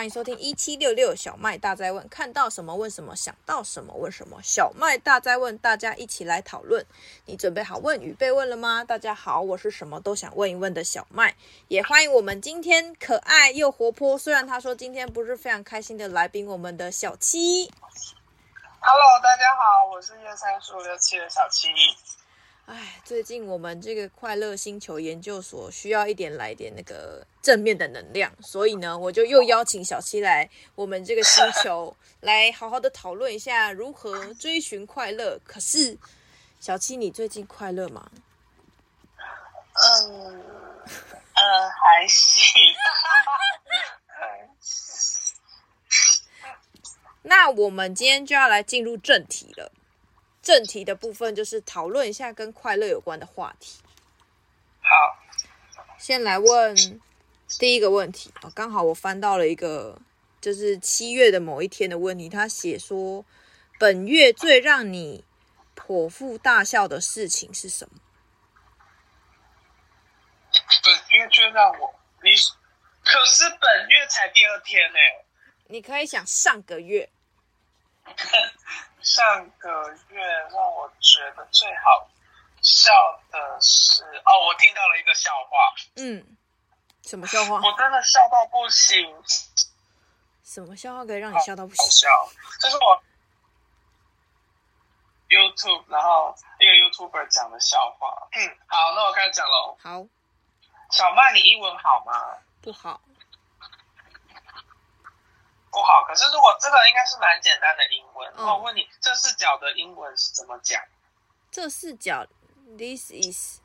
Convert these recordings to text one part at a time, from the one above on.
欢迎收听一七六六小麦大哉问，看到什么问什么，想到什么问什么。小麦大哉问，大家一起来讨论。你准备好问与被问了吗？大家好，我是什么都想问一问的小麦，也欢迎我们今天可爱又活泼，虽然他说今天不是非常开心的来宾，我们的小七。Hello，大家好，我是一二三十五六七的小七。哎，最近我们这个快乐星球研究所需要一点来点那个正面的能量，所以呢，我就又邀请小七来我们这个星球来好好的讨论一下如何追寻快乐。可是，小七，你最近快乐吗？嗯，呃，还行。那我们今天就要来进入正题了。正题的部分就是讨论一下跟快乐有关的话题。好，先来问第一个问题啊，刚好我翻到了一个，就是七月的某一天的问题，他写说，本月最让你剖腹大笑的事情是什么？本月最让我你，可是本月才第二天呢。你可以想上个月。上个月让我觉得最好笑的是哦，我听到了一个笑话。嗯，什么笑话？我真的笑到不行。什么笑话可以让你笑到不行？好笑，这是我 YouTube，然后一个 YouTuber 讲的笑话。嗯，好，那我开始讲喽。好，小麦，你英文好吗？不好。不好，可是如果这个应该是蛮简单的英文。那、嗯、我问你，这四角的英文是怎么讲？这四角，This is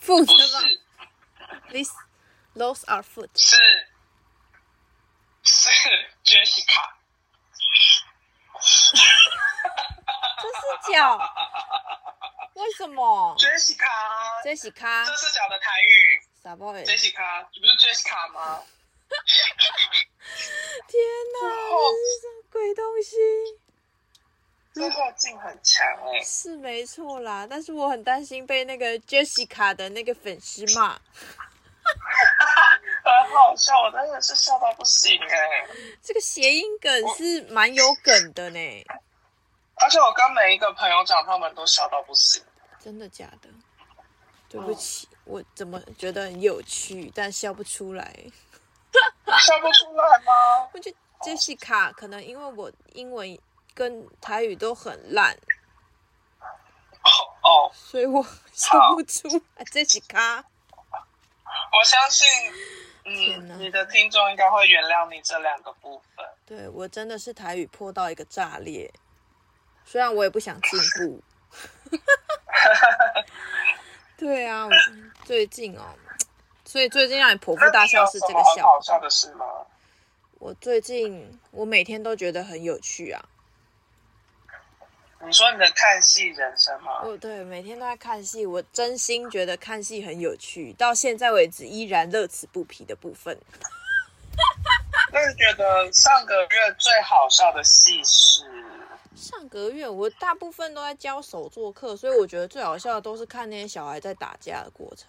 foot 吗？This, those are foot。是是 Jessica。这是角？为什么？Jessica，Jessica，这是角的台语。傻包诶，Jessica，你不是 Jessica 吗？天哪，这是什么鬼东西？这个劲很强哎，是没错啦，但是我很担心被那个 Jessica 的那个粉丝骂。很好笑，我真的是笑到不行哎。这个谐音梗是蛮有梗的呢。而且我跟每一个朋友讲，他们都笑到不行。真的假的？对不起，嗯、我怎么觉得很有趣，但笑不出来。笑不出来吗？我觉得 Jessica 可能因为我英文跟台语都很烂。哦哦，所以我笑不出来。Jessica，我相信，嗯，你的听众应该会原谅你这两个部分。对，我真的是台语破到一个炸裂，虽然我也不想进步。对啊，我最近哦，所以最近让你剖腹大笑是这个笑。好笑的事吗？我最近我每天都觉得很有趣啊。你说你的看戏人生吗？哦，对，每天都在看戏，我真心觉得看戏很有趣，到现在为止依然乐此不疲的部分。那你觉得上个月最好笑的戏是？上个月我大部分都在教手作课，所以我觉得最好笑的都是看那些小孩在打架的过程。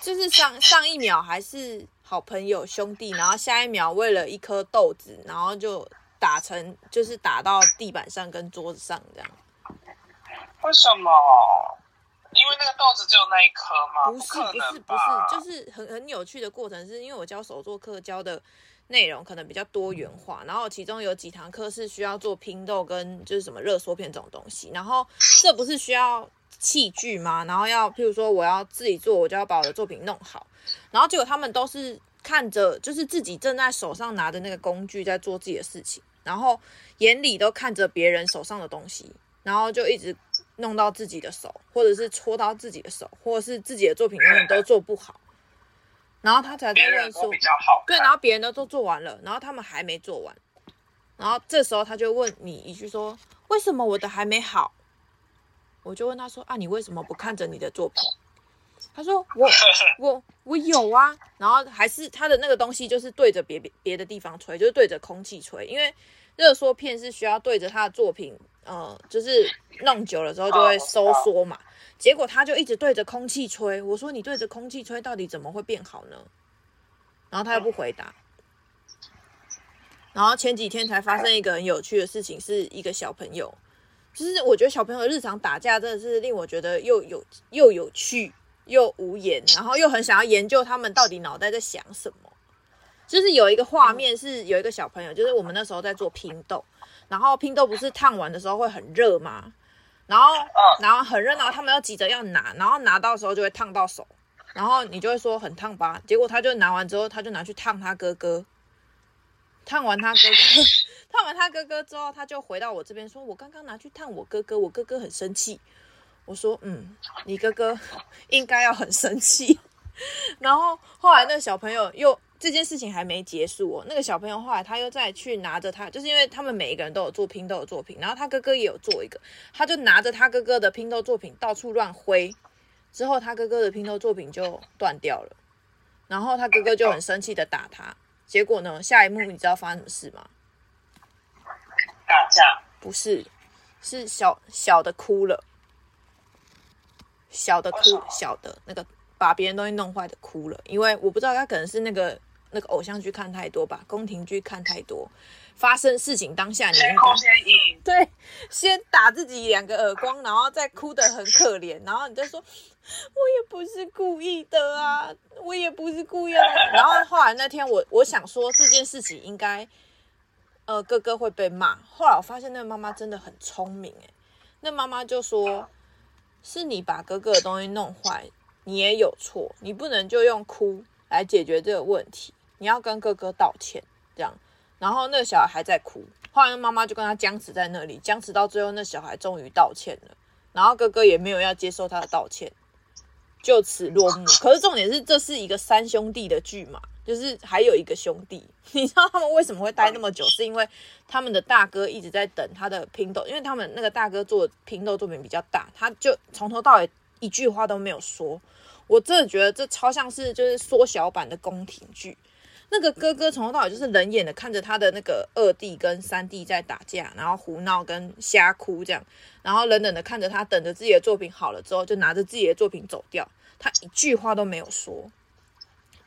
就是上上一秒还是好朋友兄弟，然后下一秒为了一颗豆子，然后就打成就是打到地板上跟桌子上这样。为什么？因为那个豆子只有那一颗吗？不是不是不是，就是很很有趣的过程，是因为我教手作课教的。内容可能比较多元化，然后其中有几堂课是需要做拼豆跟就是什么热缩片这种东西，然后这不是需要器具吗？然后要譬如说我要自己做，我就要把我的作品弄好，然后结果他们都是看着就是自己正在手上拿着那个工具在做自己的事情，然后眼里都看着别人手上的东西，然后就一直弄到自己的手，或者是戳到自己的手，或者是自己的作品永远都做不好。然后他才在问说，对，然后别人都都做完了，然后他们还没做完，然后这时候他就问你一句说，为什么我的还没好？我就问他说啊，你为什么不看着你的作品？他说我我我有啊，然后还是他的那个东西就是对着别别别的地方吹，就是对着空气吹，因为热缩片是需要对着他的作品，呃，就是弄久了之后就会收缩嘛。结果他就一直对着空气吹。我说你对着空气吹，到底怎么会变好呢？然后他又不回答。然后前几天才发生一个很有趣的事情，是一个小朋友，就是我觉得小朋友日常打架真的是令我觉得又有又有趣又无言，然后又很想要研究他们到底脑袋在想什么。就是有一个画面是有一个小朋友，就是我们那时候在做拼豆，然后拼豆不是烫完的时候会很热吗？然后然后很热，然后他们又急着要拿，然后拿到的时候就会烫到手，然后你就会说很烫吧，结果他就拿完之后，他就拿去烫他哥哥。烫完他哥哥，烫完他哥哥之后，他就回到我这边说：“我刚刚拿去烫我哥哥，我哥哥很生气。”我说：“嗯，你哥哥应该要很生气。”然后后来那小朋友又这件事情还没结束哦，那个小朋友后来他又再去拿着他，就是因为他们每一个人都有做拼豆的作品，然后他哥哥也有做一个，他就拿着他哥哥的拼豆作品到处乱挥，之后他哥哥的拼豆作品就断掉了，然后他哥哥就很生气的打他。结果呢？下一幕你知道发生什么事吗？打架？不是，是小小的哭了，小的哭，小的那个把别人东西弄坏的哭了。因为我不知道他可能是那个那个偶像剧看太多吧，宫廷剧看太多。发生事情当下你应该对，先打自己两个耳光，然后再哭得很可怜，然后你再说。我也不是故意的啊，我也不是故意的。然后后来那天我我想说这件事情应该，呃，哥哥会被骂。后来我发现那个妈妈真的很聪明，诶，那妈妈就说，是你把哥哥的东西弄坏，你也有错，你不能就用哭来解决这个问题，你要跟哥哥道歉，这样。然后那个小孩还在哭，后来妈妈就跟他僵持在那里，僵持到最后，那小孩终于道歉了，然后哥哥也没有要接受他的道歉。就此落幕。可是重点是，这是一个三兄弟的剧嘛，就是还有一个兄弟。你知道他们为什么会待那么久？是因为他们的大哥一直在等他的拼豆，因为他们那个大哥做拼豆作品比较大，他就从头到尾一句话都没有说。我真的觉得这超像是就是缩小版的宫廷剧。那个哥哥从头到尾就是冷眼的看着他的那个二弟跟三弟在打架，然后胡闹跟瞎哭这样，然后冷冷的看着他，等着自己的作品好了之后，就拿着自己的作品走掉。他一句话都没有说，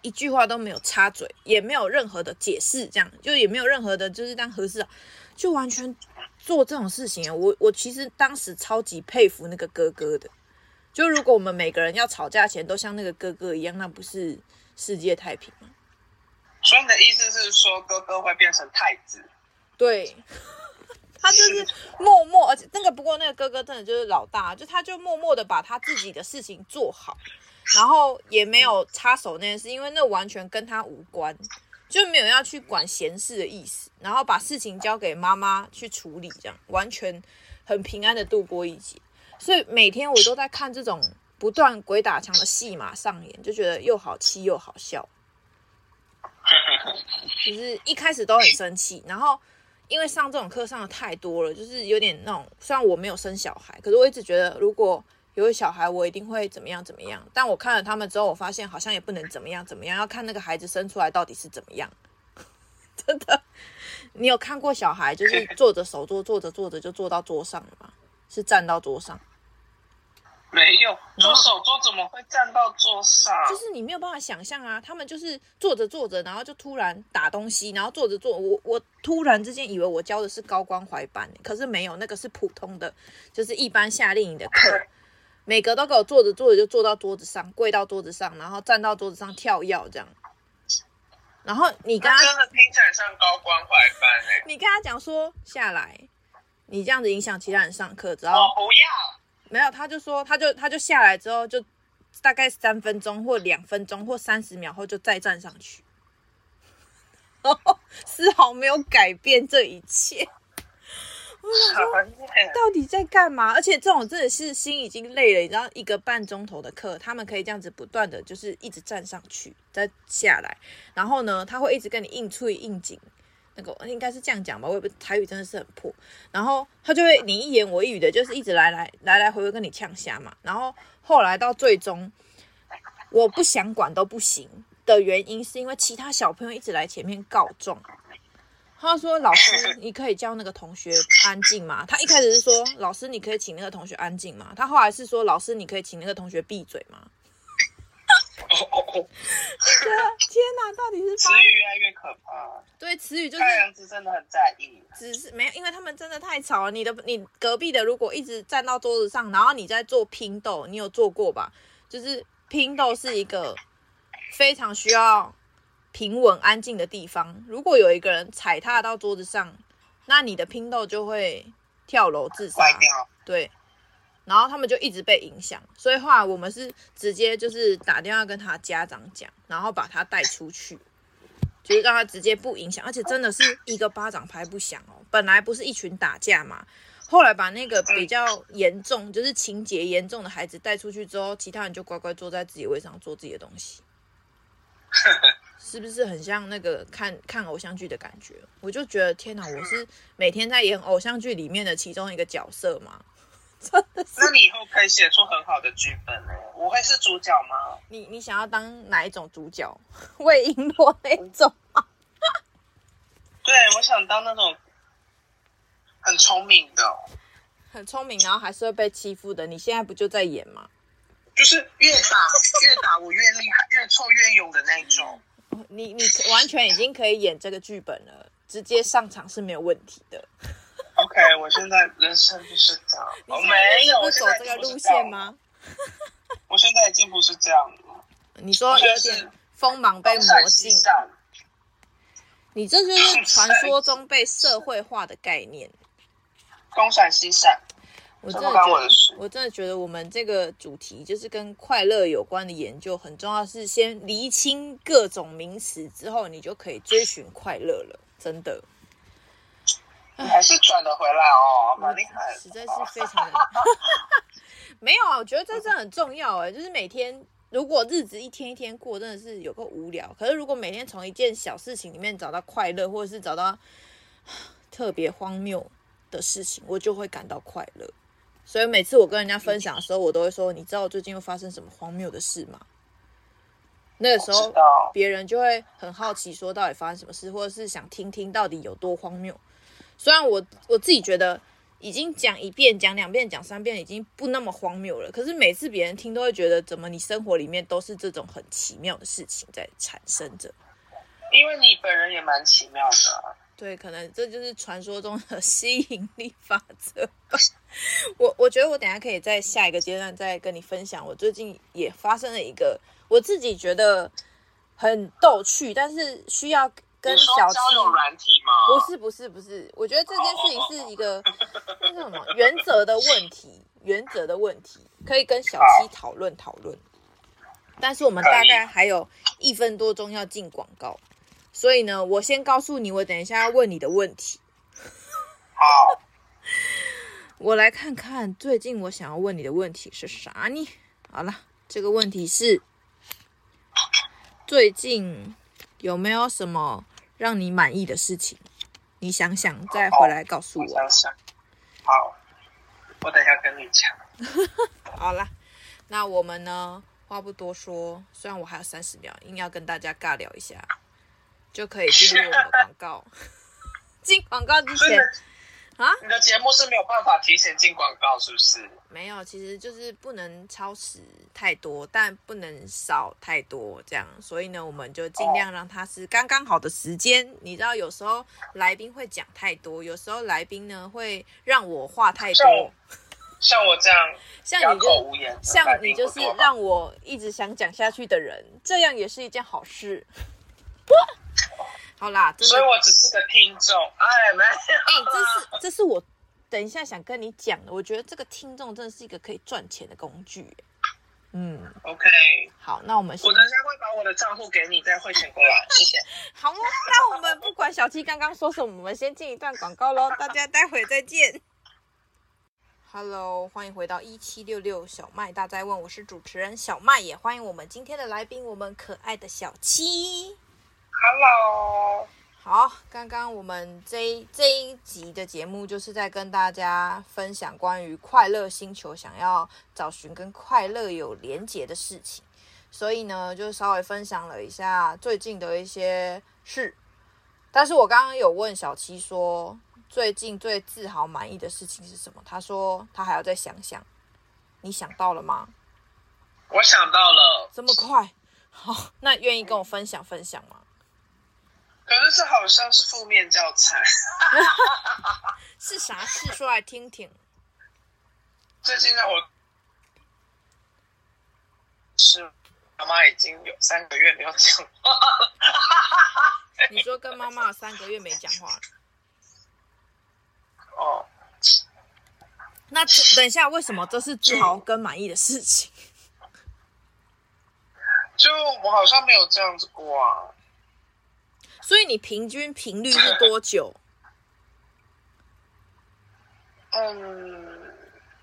一句话都没有插嘴，也没有任何的解释，这样就也没有任何的，就是当和事佬，就完全做这种事情。我我其实当时超级佩服那个哥哥的。就如果我们每个人要吵架前都像那个哥哥一样，那不是世界太平吗？所以你的意思是说，哥哥会变成太子？对，他就是默默，而且那个不过那个哥哥真的就是老大，就他就默默的把他自己的事情做好，然后也没有插手那件事，因为那完全跟他无关，就没有要去管闲事的意思，然后把事情交给妈妈去处理，这样完全很平安的度过一劫。所以每天我都在看这种不断鬼打墙的戏码上演，就觉得又好气又好笑。就是一开始都很生气，然后因为上这种课上的太多了，就是有点那种。虽然我没有生小孩，可是我一直觉得如果有个小孩，我一定会怎么样怎么样。但我看了他们之后，我发现好像也不能怎么样怎么样，要看那个孩子生出来到底是怎么样。真的，你有看过小孩就是 坐着手做，坐着坐着就坐到桌上了吗？是站到桌上？没有，做手桌怎么会站到桌上？就是你没有办法想象啊，他们就是坐着坐着，然后就突然打东西，然后坐着坐，我我突然之间以为我教的是高关怀班，可是没有，那个是普通的，就是一般夏令营的课，每个都给我坐着坐着就坐到桌子上，跪到桌子上，然后站到桌子上跳跃这样。然后你跟他真的听起来像高关怀班哎，你跟他讲说下来，你这样子影响其他人上课，只要我不要。没有，他就说，他就他就下来之后，就大概三分钟或两分钟或三十秒后就再站上去，哦，丝毫没有改变这一切。我想说，到底在干嘛？而且这种真的是心已经累了，你知道，一个半钟头的课，他们可以这样子不断的就是一直站上去再下来，然后呢，他会一直跟你硬催硬紧。那个应该是这样讲吧，我也不台语真的是很破，然后他就会你一言我一语的，就是一直来来来来回回跟你呛虾嘛，然后后来到最终我不想管都不行的原因，是因为其他小朋友一直来前面告状，他说：“老师，你可以叫那个同学安静吗？”他一开始是说：“老师，你可以请那个同学安静吗？”他后来是说：“老师，你可以请那个同学闭嘴吗？” 对啊，天哪，到底是词语越来越可怕。对，词语就是 太阳子真的很在意。只是没有，因为他们真的太吵了。你的你隔壁的如果一直站到桌子上，然后你在做拼斗，你有做过吧？就是拼斗是一个非常需要。平稳安静的地方，如果有一个人踩踏到桌子上，那你的拼斗就会跳楼自杀。对，然后他们就一直被影响，所以后来我们是直接就是打电话跟他家长讲，然后把他带出去，就是让他直接不影响，而且真的是一个巴掌拍不响哦。本来不是一群打架嘛，后来把那个比较严重，就是情节严重的孩子带出去之后，其他人就乖乖坐在自己位上做自己的东西。是不是很像那个看看偶像剧的感觉？我就觉得天哪，我是每天在演偶像剧里面的其中一个角色嘛？真的是。那你以后可以写出很好的剧本呢？我会是主角吗？你你想要当哪一种主角？魏璎珞那种吗？对，我想当那种很聪明的，很聪明，然后还是会被欺负的。你现在不就在演吗？就是越打越打我越厉害，越挫越勇的那种。你你完全已经可以演这个剧本了，直接上场是没有问题的。OK，我现在人生就是这样，我没有不走这个路线吗？我现在已经不是这样了。你说有点锋芒被磨尽，你这就是传说中被社会化的概念。东闪西闪。我真的觉得，我真的觉得我们这个主题就是跟快乐有关的研究很重要，是先厘清各种名词之后，你就可以追寻快乐了。真的，你还是转得回来哦，蛮厉害，实在是非常的。没有啊，我觉得这真的很重要哎，就是每天如果日子一天一天过，真的是有个无聊。可是如果每天从一件小事情里面找到快乐，或者是找到 特别荒谬的事情，我就会感到快乐。所以每次我跟人家分享的时候，我都会说：“你知道我最近又发生什么荒谬的事吗？”那个时候，别人就会很好奇，说到底发生什么事，或者是想听听到底有多荒谬。虽然我我自己觉得已经讲一遍、讲两遍、讲三遍，已经不那么荒谬了。可是每次别人听，都会觉得怎么你生活里面都是这种很奇妙的事情在产生着。因为你本人也蛮奇妙的。对，可能这就是传说中的吸引力法则。我我觉得我等下可以在下一个阶段再跟你分享。我最近也发生了一个我自己觉得很逗趣，但是需要跟小七交友软体吗？不是不是不是，我觉得这件事情是一个 那叫什么原则的问题，原则的问题可以跟小七讨论讨论。但是我们大概还有一分多钟要进广告。所以呢，我先告诉你，我等一下要问你的问题。好，我来看看最近我想要问你的问题是啥呢？好了，这个问题是最近有没有什么让你满意的事情？你想想再回来告诉我。我想想。好，我等一下跟你讲。好了，那我们呢，话不多说，虽然我还有三十秒，硬要跟大家尬聊一下。就可以进入我们的广告。进广告之前啊，你的节目是没有办法提前进广告，是不是？没有，其实就是不能超时太多，但不能少太多，这样。所以呢，我们就尽量让它是刚刚好的时间。哦、你知道，有时候来宾会讲太多，有时候来宾呢会让我话太多。像，像我这样，像你就像你就是让我一直想讲下去的人，这样也是一件好事。好啦，所以我只是个听众，哎，没有，哎，这是这是我等一下想跟你讲的。我觉得这个听众真的是一个可以赚钱的工具。嗯，OK，好，那我们先，我等一下会把我的账户给你，再汇钱过来，谢谢。好，那我们不管小七刚刚说什么，我们先进一段广告喽，大家待会再见。Hello，欢迎回到一七六六小麦大哉问，我是主持人小麦，也欢迎我们今天的来宾，我们可爱的小七。Hello，好，刚刚我们这一这一集的节目就是在跟大家分享关于快乐星球，想要找寻跟快乐有连结的事情，所以呢，就稍微分享了一下最近的一些事。但是我刚刚有问小七说，最近最自豪满意的事情是什么？他说他还要再想想。你想到了吗？我想到了，这么快？好，那愿意跟我分享分享吗？可是这好像是负面教材。是啥事？说来听听。最近让，我是妈妈已经有三个月没有讲话了。你说跟妈妈三个月没讲话了？哦。那等一下，为什么这是自豪跟满意的事情？就我好像没有这样子过啊。所以你平均频率是多久？嗯，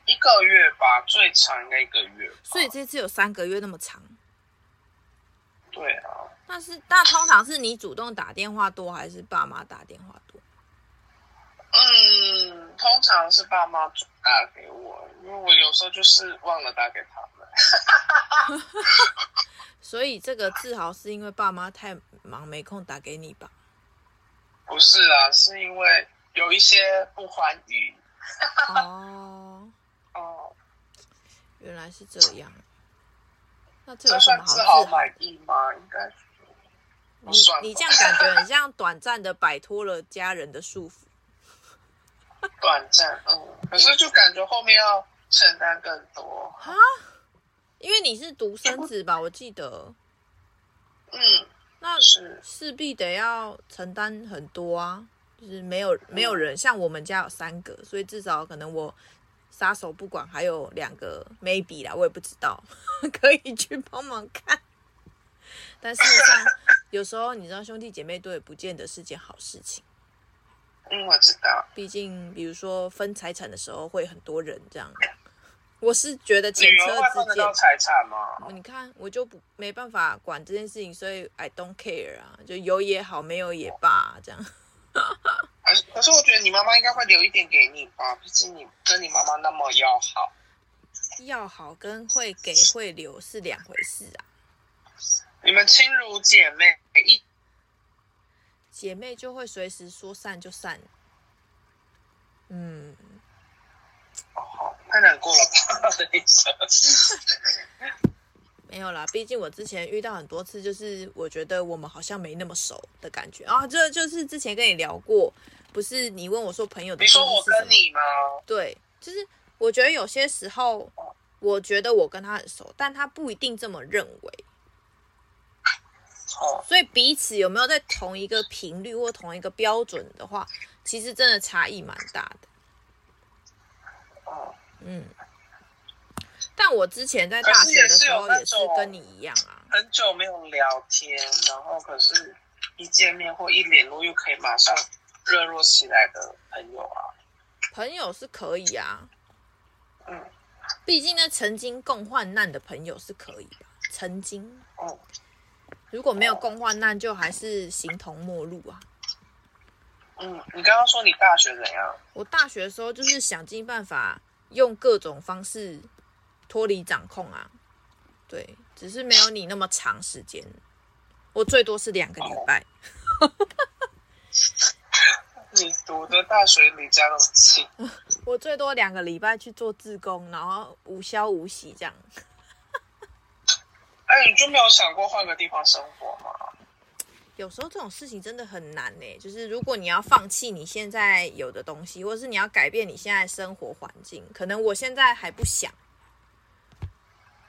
一个月吧，最长应该一个月。所以这次有三个月那么长。对啊。但是那通常是你主动打电话多，还是爸妈打电话多？嗯，通常是爸妈打给我，因为我有时候就是忘了打给他们。所以这个自豪是因为爸妈太忙没空打给你吧？不是啊，是因为有一些不欢愉。哦 哦，原来是这样。那这，有什么好自豪满意吗？应该。你你这样感觉很像短暂的摆脱了家人的束缚。短暂，嗯，可是就感觉后面要承担更多啊，因为你是独生子吧，我记得，嗯，那是势必得要承担很多啊，就是没有没有人、嗯、像我们家有三个，所以至少可能我撒手不管，还有两个 maybe 啦，我也不知道 可以去帮忙看，但事实上有时候你知道兄弟姐妹多也不见得是件好事情。嗯，我知道。毕竟，比如说分财产的时候，会很多人这样。我是觉得前车之鉴。财产吗？你看，我就不没办法管这件事情，所以 I don't care 啊，就有也好，没有也罢，啊，这样。可是我觉得你妈妈应该会留一点给你吧，毕竟你跟你妈妈那么要好。要好跟会给会留是两回事啊。你们亲如姐妹一。姐妹就会随时说散就散，嗯，哦，太难过了吧？没有啦，毕竟我之前遇到很多次，就是我觉得我们好像没那么熟的感觉啊。这就是之前跟你聊过，不是你问我说朋友的，你说我跟你吗？对，就是我觉得有些时候，我觉得我跟他很熟，但他不一定这么认为。所以彼此有没有在同一个频率或同一个标准的话，其实真的差异蛮大的。嗯，但我之前在大学的时候也是跟你一样啊，很久没有聊天，然后可是一见面或一联络又可以马上热络起来的朋友啊。朋友是可以啊，嗯，毕竟呢，曾经共患难的朋友是可以的，曾经，哦。如果没有共患难，就还是形同陌路啊。嗯，你刚刚说你大学怎样？我大学的时候就是想尽办法用各种方式脱离掌控啊。对，只是没有你那么长时间，我最多是两个礼拜。哦、你读的大学离家那么近？我最多两个礼拜去做志工，然后无消无息这样。哎，你就没有想过换个地方生活吗？有时候这种事情真的很难呢。就是如果你要放弃你现在有的东西，或者是你要改变你现在生活环境，可能我现在还不想。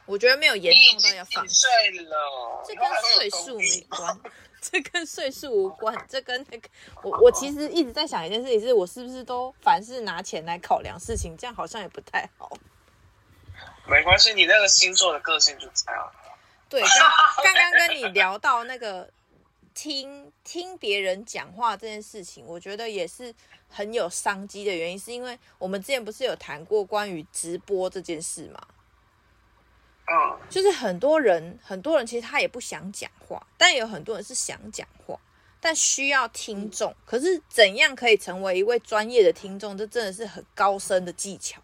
我觉得没有严重到要放弃。了，这跟岁数没关，这跟岁数无关，这跟那个我我其实一直在想一件事情，是我是不是都凡事拿钱来考量事情，这样好像也不太好。没关系，你那个星座的个性就这样。对，刚刚刚跟你聊到那个听听别人讲话这件事情，我觉得也是很有商机的原因，是因为我们之前不是有谈过关于直播这件事吗？哦，就是很多人，很多人其实他也不想讲话，但有很多人是想讲话，但需要听众。可是怎样可以成为一位专业的听众？这真的是很高深的技巧。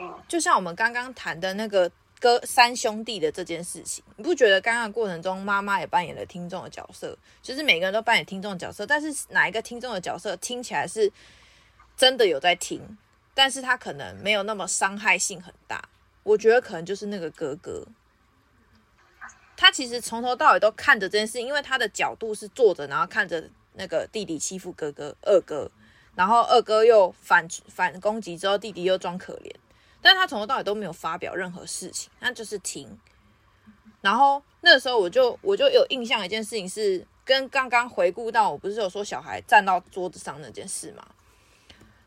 嗯，就像我们刚刚谈的那个。哥三兄弟的这件事情，你不觉得刚刚过程中，妈妈也扮演了听众的角色？就是每个人都扮演听众的角色，但是哪一个听众的角色听起来是真的有在听，但是他可能没有那么伤害性很大。我觉得可能就是那个哥哥，他其实从头到尾都看着这件事，因为他的角度是坐着，然后看着那个弟弟欺负哥哥二哥，然后二哥又反反攻击之后，弟弟又装可怜。但他从头到尾都没有发表任何事情，他就是听。然后那个时候我就我就有印象一件事情是，跟刚刚回顾到我不是有说小孩站到桌子上那件事吗？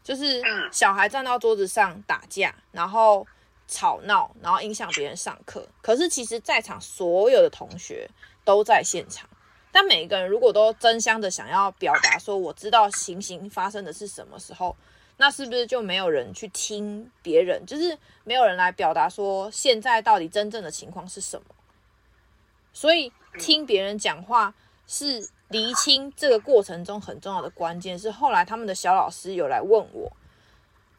就是小孩站到桌子上打架，然后吵闹，然后影响别人上课。可是其实在场所有的同学都在现场，但每一个人如果都争相的想要表达说我知道情形发生的是什么时候。那是不是就没有人去听别人？就是没有人来表达说现在到底真正的情况是什么？所以听别人讲话是厘清这个过程中很重要的关键。是后来他们的小老师有来问我，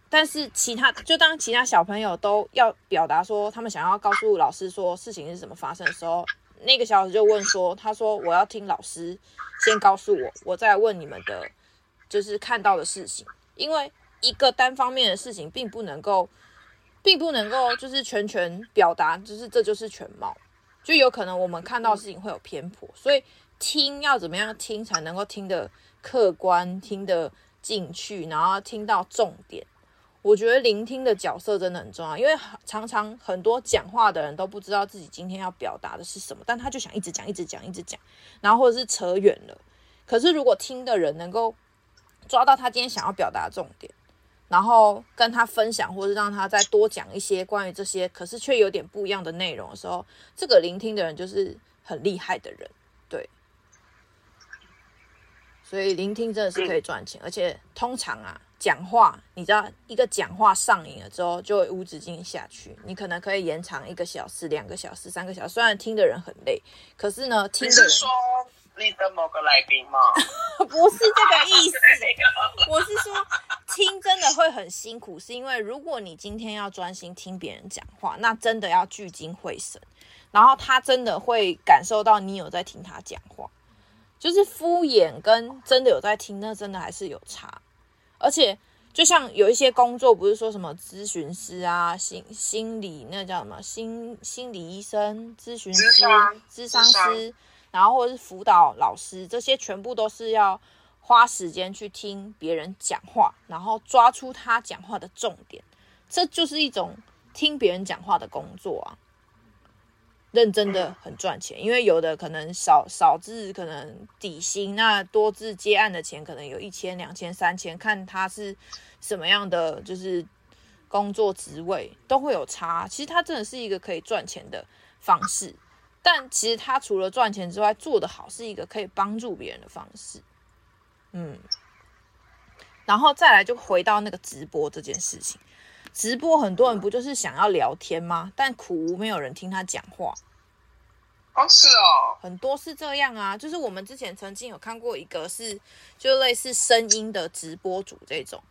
但是其他就当其他小朋友都要表达说他们想要告诉老师说事情是怎么发生的时候，那个小老师就问说：“他说我要听老师先告诉我，我再问你们的，就是看到的事情，因为。”一个单方面的事情，并不能够，并不能够就是全权表达，就是这就是全貌，就有可能我们看到事情会有偏颇，所以听要怎么样听才能够听得客观，听得进去，然后听到重点。我觉得聆听的角色真的很重要，因为常常很多讲话的人都不知道自己今天要表达的是什么，但他就想一直讲，一直讲，一直讲，然后或者是扯远了。可是如果听的人能够抓到他今天想要表达的重点。然后跟他分享，或者让他再多讲一些关于这些，可是却有点不一样的内容的时候，这个聆听的人就是很厉害的人，对。所以聆听真的是可以赚钱，而且通常啊，讲话，你知道，一个讲话上瘾了之后，就会无止境下去。你可能可以延长一个小时、两个小时、三个小时，虽然听的人很累，可是呢，听的人。你的某个来宾吗？不是这个意思，我是说听真的会很辛苦，是因为如果你今天要专心听别人讲话，那真的要聚精会神，然后他真的会感受到你有在听他讲话，就是敷衍跟真的有在听，那真的还是有差。而且就像有一些工作，不是说什么咨询师啊、心心理那叫什么心心理医生、咨询师、咨商师。然后或者是辅导老师，这些全部都是要花时间去听别人讲话，然后抓出他讲话的重点，这就是一种听别人讲话的工作啊。认真的很赚钱，因为有的可能少少字可能底薪，那多字接案的钱可能有一千、两千、三千，看他是什么样的就是工作职位都会有差。其实他真的是一个可以赚钱的方式。但其实他除了赚钱之外，做得好是一个可以帮助别人的方式，嗯，然后再来就回到那个直播这件事情，直播很多人不就是想要聊天吗？但苦无没有人听他讲话，哦，是哦，很多是这样啊，就是我们之前曾经有看过一个是就类似声音的直播主这种，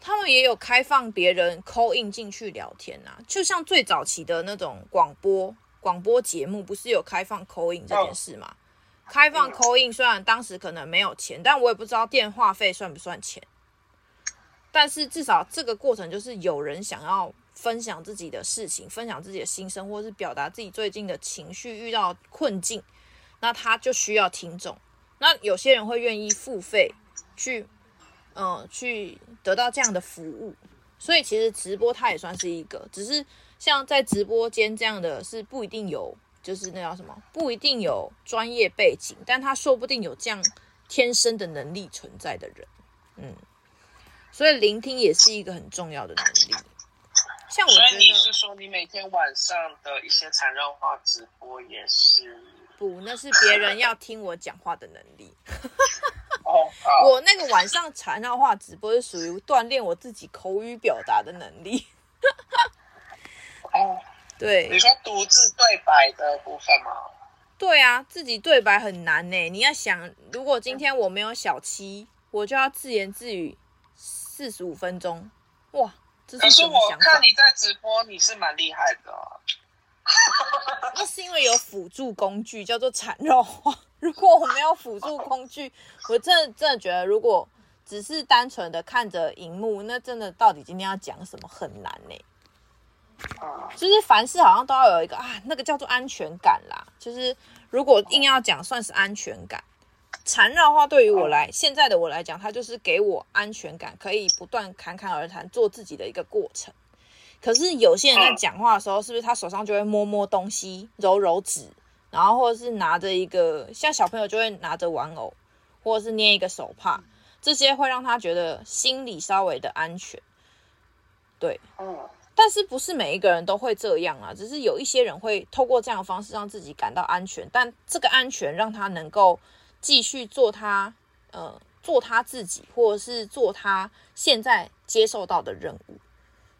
他们也有开放别人 call in 进去聊天啊，就像最早期的那种广播。广播节目不是有开放 call in 这件事吗？开放 call in 虽然当时可能没有钱，但我也不知道电话费算不算钱。但是至少这个过程就是有人想要分享自己的事情，分享自己的心声，或是表达自己最近的情绪遇到困境，那他就需要听众。那有些人会愿意付费去，嗯，去得到这样的服务。所以其实直播它也算是一个，只是。像在直播间这样的是不一定有，就是那叫什么，不一定有专业背景，但他说不定有这样天生的能力存在的人，嗯，所以聆听也是一个很重要的能力。像我觉得，所以你是说你每天晚上的一些缠绕话直播也是？不，那是别人要听我讲话的能力。哦，我那个晚上缠绕话直播是属于锻炼我自己口语表达的能力。哦，对，你说独自对白的部分吗？对啊，自己对白很难呢。你要想，如果今天我没有小七，我就要自言自语四十五分钟，哇，这是什么想法？可是我看你在直播，你是蛮厉害的啊。那是因为有辅助工具叫做产肉画。如果我没有辅助工具，我真的真的觉得，如果只是单纯的看着荧幕，那真的到底今天要讲什么很难呢、欸。就是凡事好像都要有一个啊，那个叫做安全感啦。就是如果硬要讲，算是安全感。缠绕话对于我来，现在的我来讲，它就是给我安全感，可以不断侃侃而谈，做自己的一个过程。可是有些人在讲话的时候，是不是他手上就会摸摸东西，揉揉纸，然后或者是拿着一个，像小朋友就会拿着玩偶，或者是捏一个手帕，这些会让他觉得心里稍微的安全。对，但是不是每一个人都会这样啊？只是有一些人会透过这样的方式让自己感到安全，但这个安全让他能够继续做他呃做他自己，或者是做他现在接受到的任务。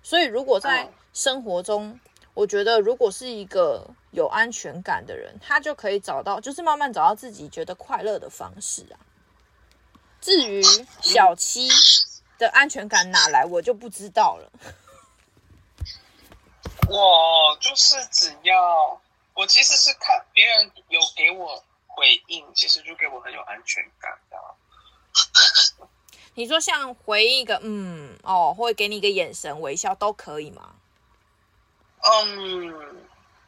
所以，如果在生活中，我觉得如果是一个有安全感的人，他就可以找到，就是慢慢找到自己觉得快乐的方式啊。至于小七的安全感哪来，我就不知道了。我就是只要我其实是看别人有给我回应，其实就给我很有安全感的。你说像回应一个嗯哦，或者给你一个眼神微笑都可以吗？嗯，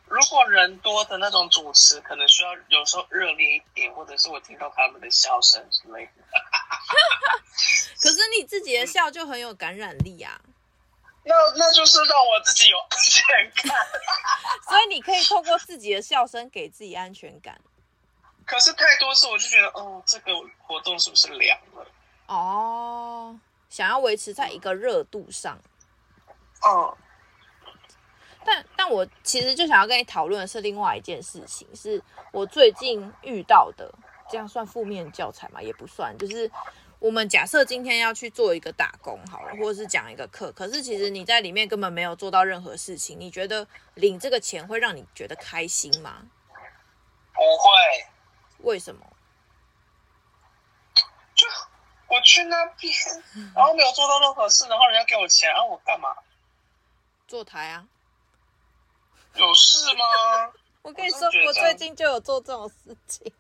如果人多的那种主持，可能需要有时候热烈一点，或者是我听到他们的笑声之类的。可是你自己的笑就很有感染力啊。那那就是让我自己有安全感，所以你可以透过自己的笑声给自己安全感。可是太多次，我就觉得，哦，这个活动是不是凉了？哦，想要维持在一个热度上。哦，但但我其实就想要跟你讨论的是另外一件事情，是我最近遇到的，这样算负面教材吗？也不算，就是。我们假设今天要去做一个打工好了，或者是讲一个课，可是其实你在里面根本没有做到任何事情。你觉得领这个钱会让你觉得开心吗？不会。为什么？就我去那边，然后没有做到任何事，然后人家给我钱，然后我干嘛？坐台啊？有事吗？我跟你说，我最近就有做这种事情，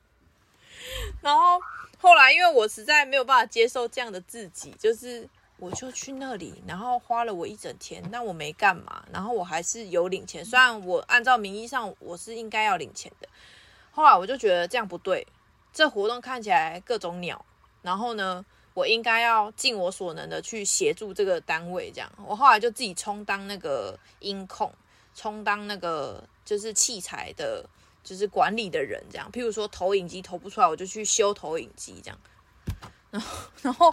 然后。后来，因为我实在没有办法接受这样的自己，就是我就去那里，然后花了我一整天，但我没干嘛，然后我还是有领钱。虽然我按照名义上我是应该要领钱的，后来我就觉得这样不对，这活动看起来各种鸟，然后呢，我应该要尽我所能的去协助这个单位。这样，我后来就自己充当那个音控，充当那个就是器材的。就是管理的人这样，譬如说投影机投不出来，我就去修投影机这样。然后，然后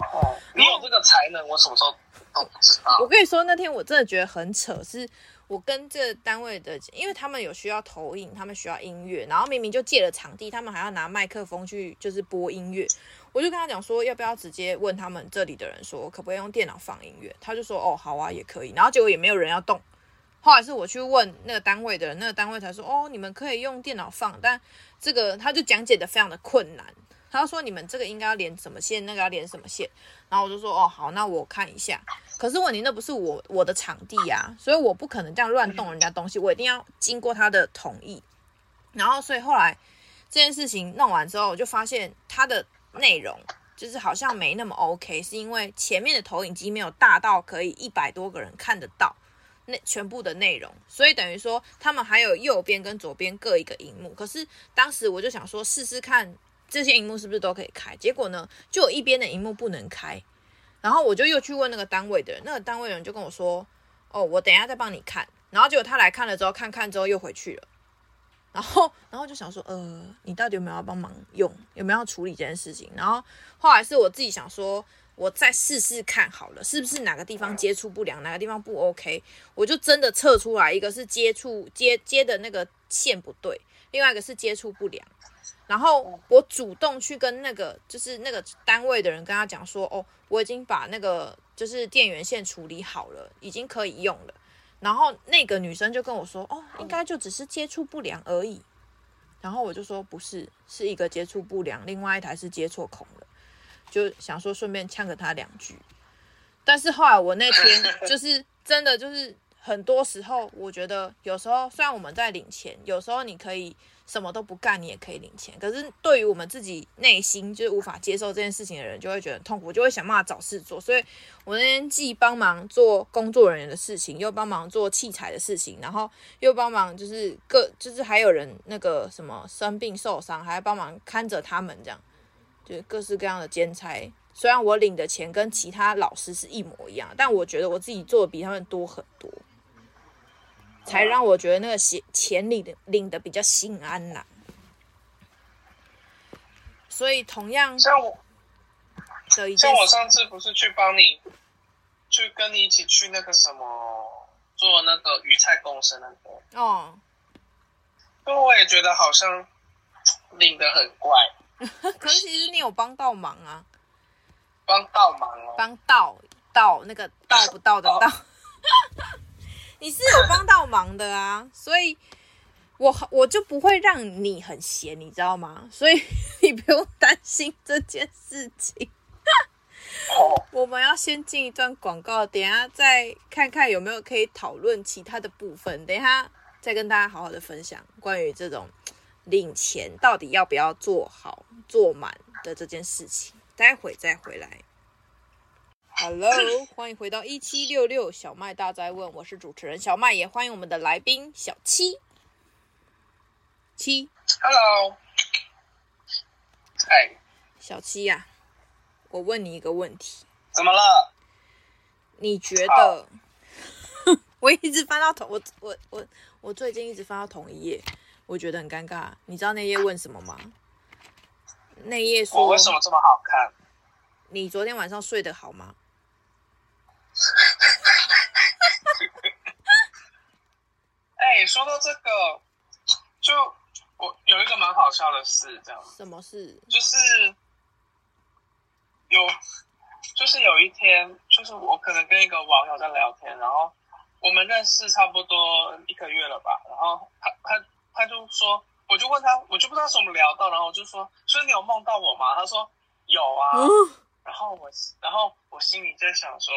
你有这个才能，我什么时候都不知道。我跟你说，那天我真的觉得很扯，是我跟这单位的，因为他们有需要投影，他们需要音乐，然后明明就借了场地，他们还要拿麦克风去就是播音乐。我就跟他讲说，要不要直接问他们这里的人说，可不可以用电脑放音乐？他就说，哦，好啊，也可以。然后结果也没有人要动。后来是我去问那个单位的人，那个单位才说：“哦，你们可以用电脑放，但这个他就讲解的非常的困难。他说你们这个应该要连什么线，那个要连什么线。然后我就说：哦，好，那我看一下。可是问题那不是我我的场地呀，所以我不可能这样乱动人家东西，我一定要经过他的同意。然后所以后来这件事情弄完之后，我就发现它的内容就是好像没那么 OK，是因为前面的投影机没有大到可以一百多个人看得到。那全部的内容，所以等于说他们还有右边跟左边各一个荧幕。可是当时我就想说试试看这些荧幕是不是都可以开，结果呢就有一边的荧幕不能开。然后我就又去问那个单位的人，那个单位的人就跟我说：“哦，我等一下再帮你看。”然后结果他来看了之后，看看之后又回去了。然后，然后就想说：“呃，你到底有没有要帮忙用？有没有要处理这件事情？”然后后来是我自己想说。我再试试看好了，是不是哪个地方接触不良，哪个地方不 OK？我就真的测出来，一个是接触接接的那个线不对，另外一个是接触不良。然后我主动去跟那个就是那个单位的人跟他讲说，哦，我已经把那个就是电源线处理好了，已经可以用了。然后那个女生就跟我说，哦，应该就只是接触不良而已。然后我就说不是，是一个接触不良，另外一台是接错孔了。就想说顺便呛个他两句，但是后来我那天 就是真的就是很多时候，我觉得有时候虽然我们在领钱，有时候你可以。什么都不干，你也可以领钱。可是对于我们自己内心就是无法接受这件事情的人，就会觉得痛苦，就会想办法找事做。所以我那天既帮忙做工作人员的事情，又帮忙做器材的事情，然后又帮忙就是各就是还有人那个什么生病受伤，还要帮忙看着他们这样，就是各式各样的兼差。虽然我领的钱跟其他老师是一模一样，但我觉得我自己做的比他们多很多。才让我觉得那个钱钱领的领的比较心安呐。所以同样像我，像我上次不是去帮你，去跟你一起去那个什么做那个鱼菜共生那个哦，因为我也觉得好像领的很怪，可是其实你有帮到忙啊，帮到忙哦，帮到到那个到不到的到。哦 你是有帮到忙的啊，所以我我就不会让你很闲，你知道吗？所以 你不用担心这件事情。我们要先进一段广告，等一下再看看有没有可以讨论其他的部分。等一下再跟大家好好的分享关于这种领钱到底要不要做好做满的这件事情。待会再回来。Hello，欢迎回到一七六六小麦大灾问，我是主持人小麦，也欢迎我们的来宾小七。七，Hello，嗨，小七呀、啊，我问你一个问题，怎么了？你觉得？我一直翻到同我我我我最近一直翻到同一页，我觉得很尴尬。你知道那页问什么吗？那页说，我为什么这么好看？你昨天晚上睡得好吗？哎、欸，说到这个，就我有一个蛮好笑的事，这样。什么事？就是有，就是有一天，就是我可能跟一个网友在聊天，然后我们认识差不多一个月了吧，然后他他他就说，我就问他，我就不知道是我们聊到，然后我就说，所以你有梦到我吗？他说有啊，嗯、然后我然后我心里在想说。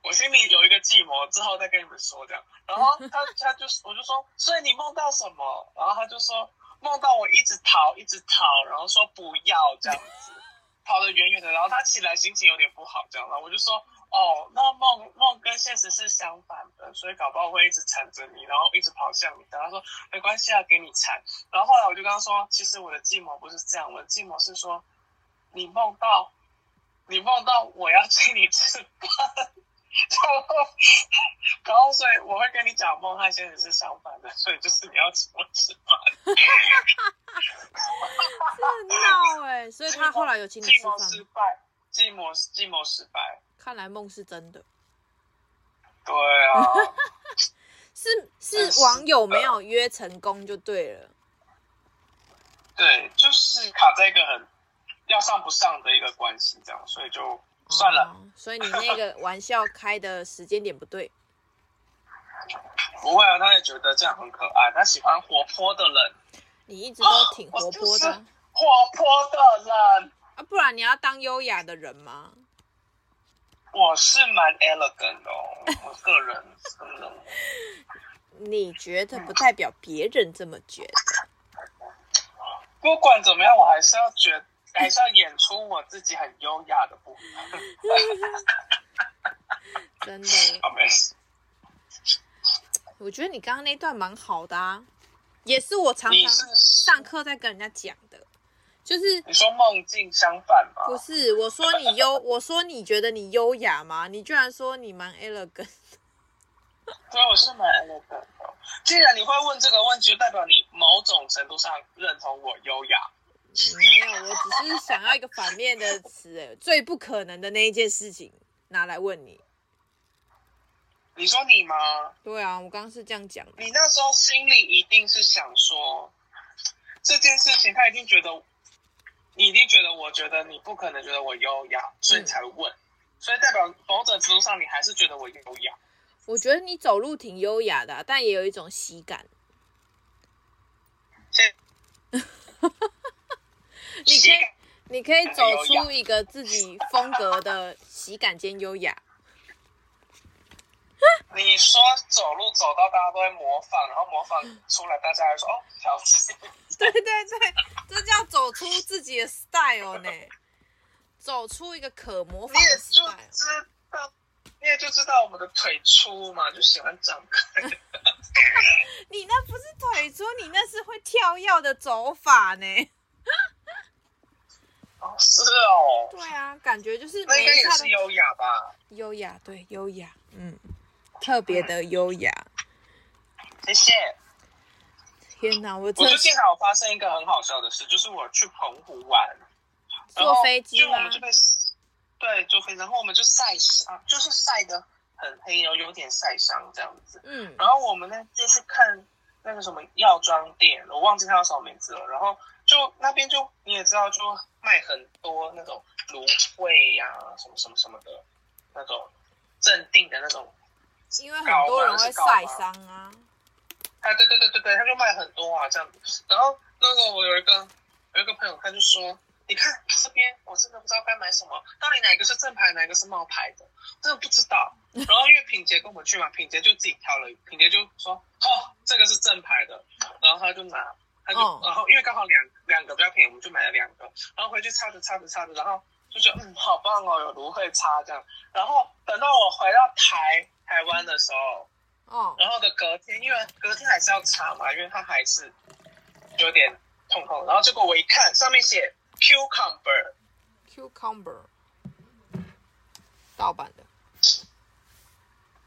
我心里有一个计谋，之后再跟你们说这样。然后他他就我就说，所以你梦到什么？然后他就说梦到我一直逃，一直逃，然后说不要这样子，跑得远远的。然后他起来心情有点不好这样。然后我就说哦，那梦梦跟现实是相反的，所以搞不好会一直缠着你，然后一直跑向你。然后他说没关系啊，给你缠。然后后来我就跟他说，其实我的计谋不是这样，我的计谋是说你梦到你梦到我要请你吃饭。然后，然后，所以我会跟你讲梦和现实是相反的，所以就是你要请我吃饭。是闹哎，所以他后来有请你吃饭。计谋失败，计谋计谋失败。看来梦是真的。对啊。是是网友没有约成功就对了。对，就是卡在一个很要上不上的一个关系，这样，所以就。算了，哦，所以你那个玩笑开的时间点不对。不会啊，他也觉得这样很可爱，他喜欢活泼的人。你一直都挺活泼的。活泼的人啊，不然你要当优雅的人吗？我是蛮 elegant 的哦，我个人真的。你觉得不代表别人这么觉得。不管怎么样，我还是要觉得。还是要演出我自己很优雅的部分，真的。好，没事。我觉得你刚刚那段蛮好的啊，也是我常常上课在跟人家讲的，就是你说梦境相反吗？不是，我说你优，我说你觉得你优雅吗？你居然说你蛮 elegant。对，我是蛮 elegant 的。既然你会问这个问题，就代表你某种程度上认同我优雅。没有，我只是想要一个反面的词，哎，最不可能的那一件事情拿来问你。你说你吗？对啊，我刚刚是这样讲的。你那时候心里一定是想说这件事情，他一定觉得你一定觉得，我觉得你不可能觉得我优雅，所以你才会问，嗯、所以代表某种程度上你还是觉得我优雅。我觉得你走路挺优雅的，但也有一种喜感。谢 你可以，你可以走出一个自己风格的喜感兼优雅。你说走路走到大家都会模仿，然后模仿出来，大家还说哦，小气。对对对，这叫走出自己的 style 呢，走出一个可模仿的 style。你也就知道，你也就知道我们的腿粗嘛，就喜欢张开。你那不是腿粗，你那是会跳跃的走法呢。哦，是哦。对啊，感觉就是那应该也是优雅吧？优雅，对，优雅，嗯，特别的优雅。谢谢。天哪，我我最近还有发生一个很好笑的事，就是我去澎湖玩，坐飞机就我们就被对坐飞机，然后我们就晒伤，就是晒的很黑，然后有点晒伤这样子。嗯，然后我们呢就去看那个什么药妆店，我忘记它叫什么名字了。然后就那边就你也知道，就卖很多那种芦荟呀，什么什么什么的，那种镇定的那种，因为很多人会晒伤啊。哎，对对对对对，他就卖很多啊，这样子。然后那个我有一个有一个朋友，他就说：“你看这边，我真的不知道该买什么，到底哪个是正牌，哪个是冒牌的，真的不知道。”然后因为品杰跟我们去嘛，品杰就自己挑了，品杰就说：“哦，这个是正牌的。”然后他就拿，他就、哦、然后因为刚好两两个比较便宜，我们就买了两个。然后回去擦着擦着擦着，然后就觉得嗯，好棒哦，有芦荟擦这样。然后等到我回到台台湾的时候。哦，然后的隔天，因为隔天还是要查嘛，因为它还是有点痛痛。然后结果我一看，上面写 cucumber，cucumber，盗版的。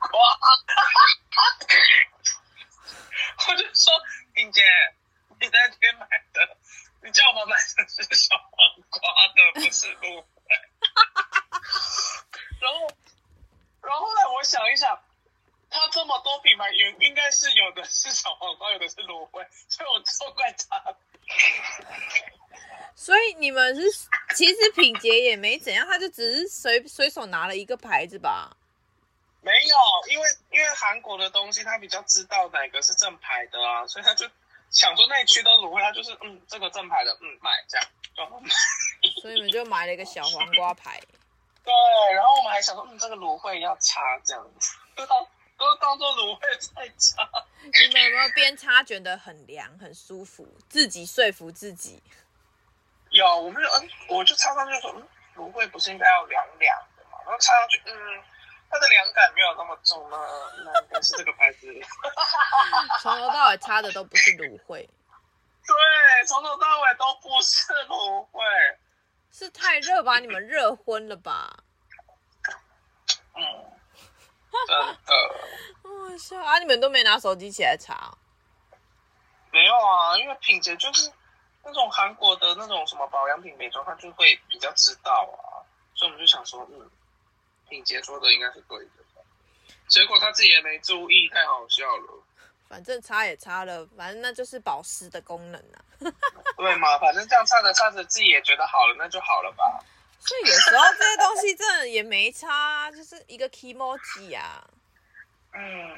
哇！我就说，婷姐，你在这边买的，你叫我们买的是小黄瓜的，不是芦荟。然后，然后后来我想一想。他这么多品牌，应应该是有的是小黄瓜，有的是芦荟，所以我错怪他。所以你们是其实品杰也没怎样，他就只是随随手拿了一个牌子吧？没有，因为因为韩国的东西他比较知道哪个是正牌的啊，所以他就想说那一区都芦荟，他就是嗯这个正牌的嗯买这样就买。所以你们就买了一个小黄瓜牌。对，然后我们还想说嗯这个芦荟要擦这样子。都当做芦荟在擦。你们有没有边擦觉得很凉、很舒服？自己说服自己。有，我们就嗯，我就擦上去说，嗯，芦荟不是应该要凉凉的嘛？然后擦上去，嗯，它的凉感没有那么重呢。那应该是这个牌子。从头到尾擦的都不是芦荟。对，从头到尾都不是芦荟。是太热把你们热昏了吧？嗯。真的，哇笑啊！你们都没拿手机起来查？没有啊，因为品洁就是那种韩国的那种什么保养品美妆，他就会比较知道啊，所以我们就想说，嗯，品洁说的应该是对的。结果他自己也没注意，太好笑了。反正擦也擦了，反正那就是保湿的功能啊。对嘛？反正这样擦着擦着，自己也觉得好了，那就好了吧。所以有时候这些东西真的也没差，啊就是一个 kimoji 啊。嗯，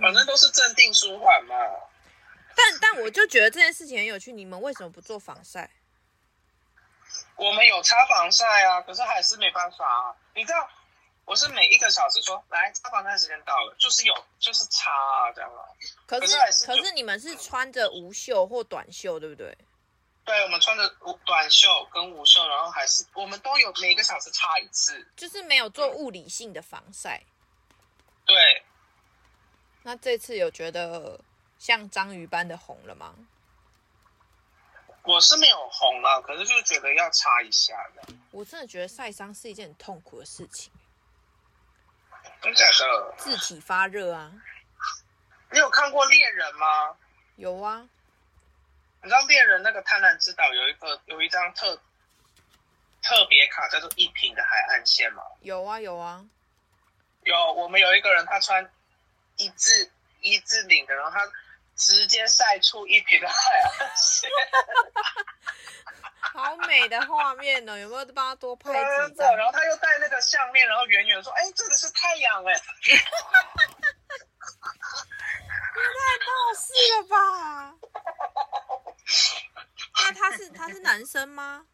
反正都是镇定舒缓嘛。但但我就觉得这件事情很有趣，你们为什么不做防晒？我们有擦防晒啊，可是还是没办法啊。你知道，我是每一个小时说来擦防晒时间到了，就是有就是擦啊这样啊。可是可是，你们是穿着无袖或短袖，对不对？对，我们穿着短袖跟无袖，然后还是我们都有每一个小时擦一次，就是没有做物理性的防晒。对。那这次有觉得像章鱼般的红了吗？我是没有红了，可是就觉得要擦一下的。我真的觉得晒伤是一件很痛苦的事情。真的假的？自体发热啊！你有看过猎人吗？有啊。你知道猎人那个贪婪之岛有一个有一张特特别卡叫做一品的海岸线吗？有啊有啊，有。我们有一个人他穿一字一字领的，然后他直接晒出一品的海岸线，好美的画面呢、哦！有没有帮他多拍几张？然后他又戴那个项链，然后远远说：“哎，这个是太阳哎！” 你太搞事了吧！那他是他是男生吗？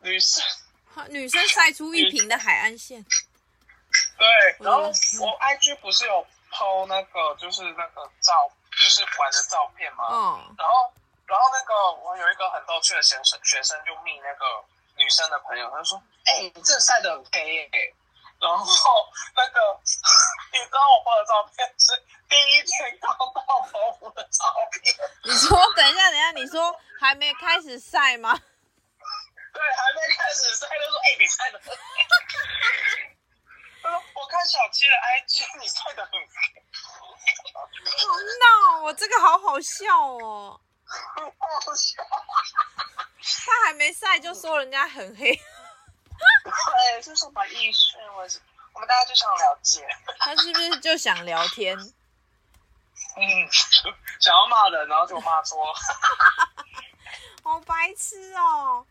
女生，女生晒出一瓶的海岸线。对，对，然后我 IG 不是有 PO 那个就是那个照，就是玩的照片吗？嗯。然后，然后那个我有一个很逗趣的学生，学生就密那个女生的朋友，他就说：“哎、欸，你这晒得很黑耶。”然后那个 你知道我 PO 的照片是第一天刚到澎湖的照片。你说等一下，等一下，你说还没开始晒吗？对，还没开始晒，他说：“哎、欸，你晒得很黑。”他说：“我看小七的 IG，你晒得很黑。”好闹，我这个好好笑哦。好笑。他还没晒就说人家很黑。对，是什么意思？我我们大家就想了解。他是不是就想聊天？嗯，想要骂人，然后就骂桌。好白痴哦！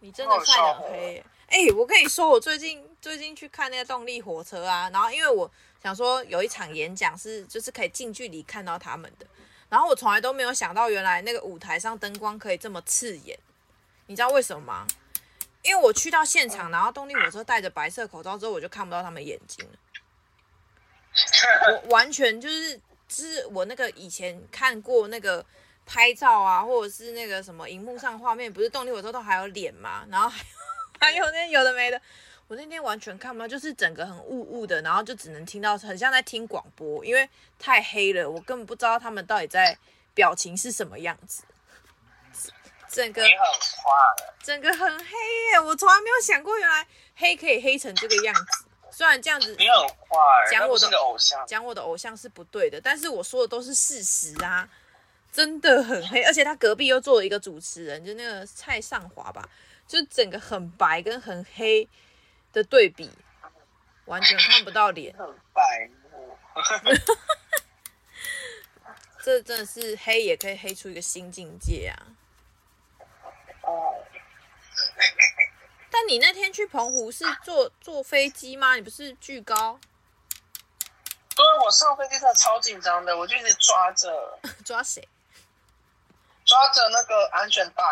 你真的晒得很黑。哎、欸，我跟你说，我最近最近去看那个动力火车啊，然后因为我想说有一场演讲是就是可以近距离看到他们的，然后我从来都没有想到原来那个舞台上灯光可以这么刺眼，你知道为什么吗？因为我去到现场，然后动力火车戴着白色口罩之后，我就看不到他们眼睛了。我完全就是，就是我那个以前看过那个拍照啊，或者是那个什么荧幕上画面，不是动力火车都还有脸吗？然后还有 还有那有的没的，我那天完全看不到，就是整个很雾雾的，然后就只能听到很像在听广播，因为太黑了，我根本不知道他们到底在表情是什么样子。整个整个很黑耶！我从来没有想过，原来黑可以黑成这个样子。虽然这样子，你很坏，讲我的偶像，讲我的偶像是不对的，但是我说的都是事实啊！真的很黑，而且他隔壁又做了一个主持人，就那个蔡尚华吧，就整个很白跟很黑的对比，完全看不到脸。很白目，这真的是黑也可以黑出一个新境界啊！但你那天去澎湖是坐坐飞机吗？你不是巨高？对，我上飞机真的超紧张的，我就一直抓着 抓谁？抓着那个安全带。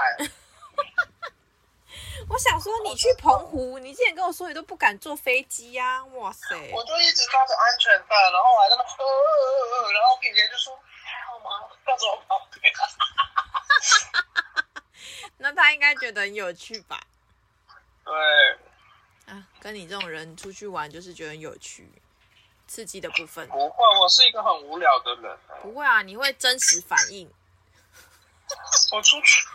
我想说，你去澎湖，你之前跟我说你都不敢坐飞机呀？哇塞！我就一直抓着安全带，然后我还在那呃呃呃，然后品杰就说还好吗？要怎么跑？那他应该觉得很有趣吧？对，啊，跟你这种人出去玩就是觉得很有趣，刺激的部分。不会，我是一个很无聊的人。不会啊，你会真实反应。我出去，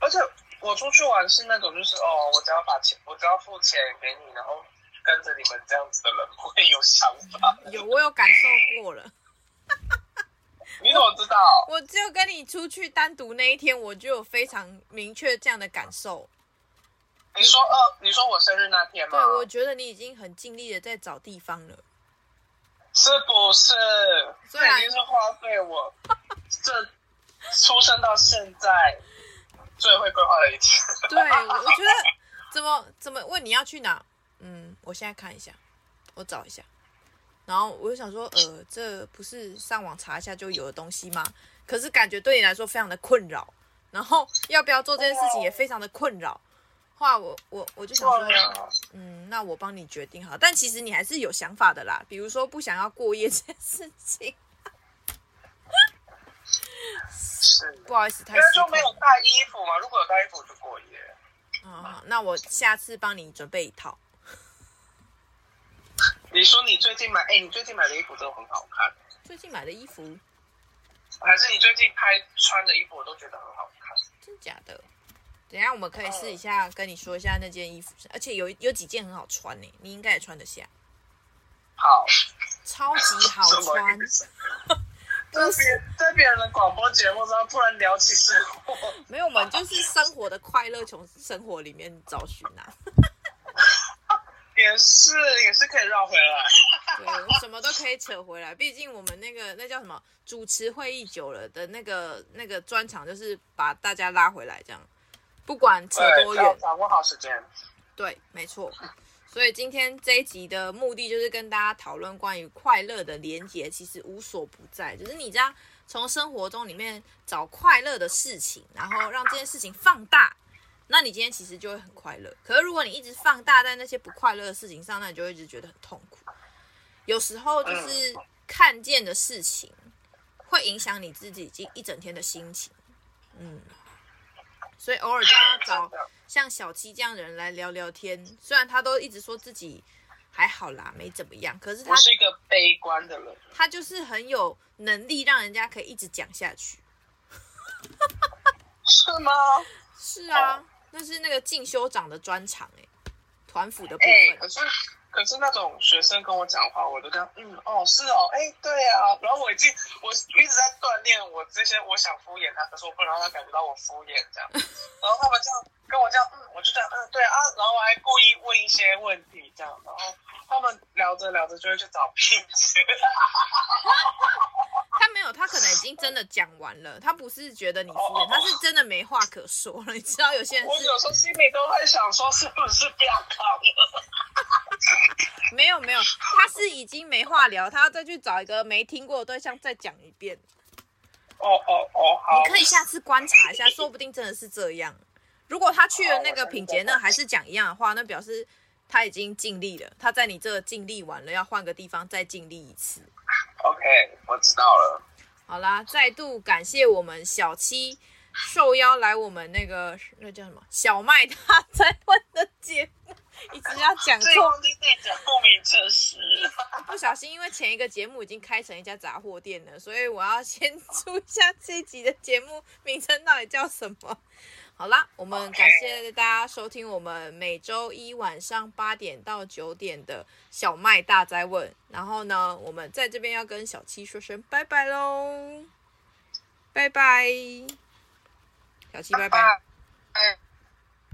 而且我出去玩是那种，就是哦，我只要把钱，我只要付钱给你，然后跟着你们这样子的人，不会有想法。有，我有感受过了。你怎么知道？我只有跟你出去单独那一天，我就有非常明确这样的感受。你说呃，你说我生日那天吗？对，我觉得你已经很尽力的在找地方了，是不是？这已经是花费我这出生到现在最会规划的一天。对，我觉得怎么怎么问你要去哪？嗯，我现在看一下，我找一下。然后我就想说，呃，这不是上网查一下就有的东西吗？可是感觉对你来说非常的困扰，然后要不要做这件事情也非常的困扰。后来我我我就想说，嗯，那我帮你决定好。但其实你还是有想法的啦，比如说不想要过夜这件事情。是，不好意思，太因为就没有带衣服嘛。如果有带衣服就过夜。嗯，那我下次帮你准备一套。你说你最近买，哎，你最近买的衣服都很好看。最近买的衣服，还是你最近拍穿的衣服，我都觉得很好看。真假的？等下我们可以试一下，跟你说一下那件衣服，而且有有几件很好穿呢，你应该也穿得下。好，超级好穿。这别在别人的广播节目上突然聊起生活，没有，我们就是生活的快乐，从生活里面找寻啊。也是，也是可以绕回来。对，什么都可以扯回来。毕竟我们那个那叫什么主持会议久了的那个那个专场，就是把大家拉回来，这样不管扯多远，掌握好时间。对，没错。所以今天这一集的目的就是跟大家讨论关于快乐的连结，其实无所不在，就是你这样从生活中里面找快乐的事情，然后让这件事情放大。那你今天其实就会很快乐，可是如果你一直放大在那些不快乐的事情上，那你就会一直觉得很痛苦。有时候就是看见的事情会影响你自己一一整天的心情，嗯，所以偶尔就要 找像小七这样的人来聊聊天。虽然他都一直说自己还好啦，没怎么样，可是他是一个悲观的人，他就是很有能力让人家可以一直讲下去。是吗？是啊，那是那个进修长的专长哎，团辅的部分。欸，可是可是那种学生跟我讲话，我都这样，嗯，哦，是哦，哎，对啊。然后我已经我一直在锻炼我这些，我想敷衍他，可是我不能让他感觉到我敷衍这样。然后他们这样跟我这样，嗯，我就这样，嗯，对啊。然后我还故意问一些问题这样，然后他们聊着聊着就会去找瓶子。他没有，他可能已经真的讲完了。他不是觉得你敷衍，他是真的没话可说了。你知道，有些人我有时候心里都会想说，是不是不要考了？没有没有，他是已经没话聊，他要再去找一个没听过的对象再讲一遍。哦哦哦，好。你可以下次观察一下，说不定真的是这样。如果他去了那个品杰那还是讲一样的话，那表示他已经尽力了。他在你这尽力完了，要换个地方再尽力一次。OK，我知道了。好啦，再度感谢我们小七受邀来我们那个那叫什么小麦大在问的节目，一直要讲错，不明真实。不小心，因为前一个节目已经开成一家杂货店了，所以我要先出一下这一集的节目名称到底叫什么。好啦，我们感谢大家收听我们每周一晚上八点到九点的小麦大灾问。然后呢，我们在这边要跟小七说声拜拜喽，拜拜，小七拜拜。